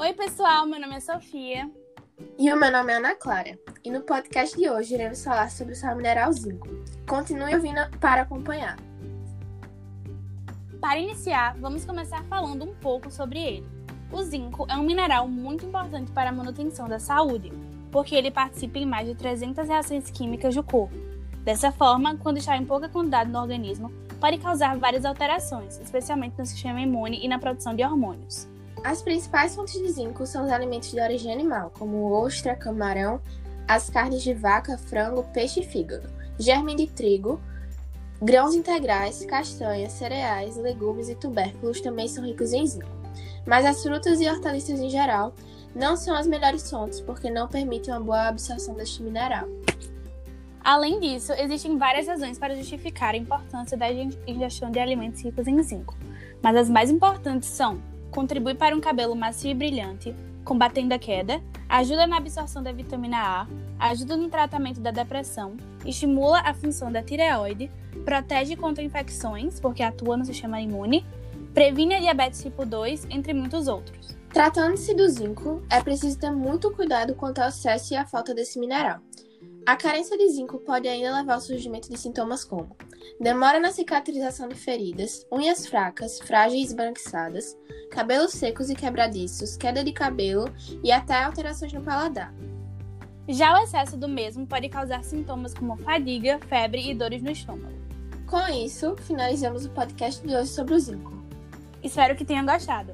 Oi, pessoal, meu nome é Sofia. E o meu nome é Ana Clara. E no podcast de hoje iremos falar sobre o sal mineral zinco. Continue ouvindo para acompanhar. Para iniciar, vamos começar falando um pouco sobre ele. O zinco é um mineral muito importante para a manutenção da saúde, porque ele participa em mais de 300 reações químicas do corpo. Dessa forma, quando está em pouca quantidade no organismo, pode causar várias alterações, especialmente no sistema imune e na produção de hormônios. As principais fontes de zinco são os alimentos de origem animal, como ostra, camarão, as carnes de vaca, frango, peixe e fígado, germe de trigo, grãos integrais, castanhas, cereais, legumes e tubérculos também são ricos em zinco. Mas as frutas e hortaliças em geral não são as melhores fontes porque não permitem uma boa absorção deste mineral. Além disso, existem várias razões para justificar a importância da ingestão de alimentos ricos em zinco, mas as mais importantes são contribui para um cabelo macio e brilhante, combatendo a queda, ajuda na absorção da vitamina A, ajuda no tratamento da depressão, estimula a função da tireoide, protege contra infecções, porque atua no sistema imune, previne a diabetes tipo 2, entre muitos outros. Tratando-se do zinco, é preciso ter muito cuidado quanto ao excesso e à falta desse mineral. A carência de zinco pode ainda levar ao surgimento de sintomas como demora na cicatrização de feridas, unhas fracas, frágeis e esbranquiçadas, cabelos secos e quebradiços, queda de cabelo e até alterações no paladar. Já o excesso do mesmo pode causar sintomas como fadiga, febre e dores no estômago. Com isso, finalizamos o podcast de hoje sobre o zinco. Espero que tenham gostado.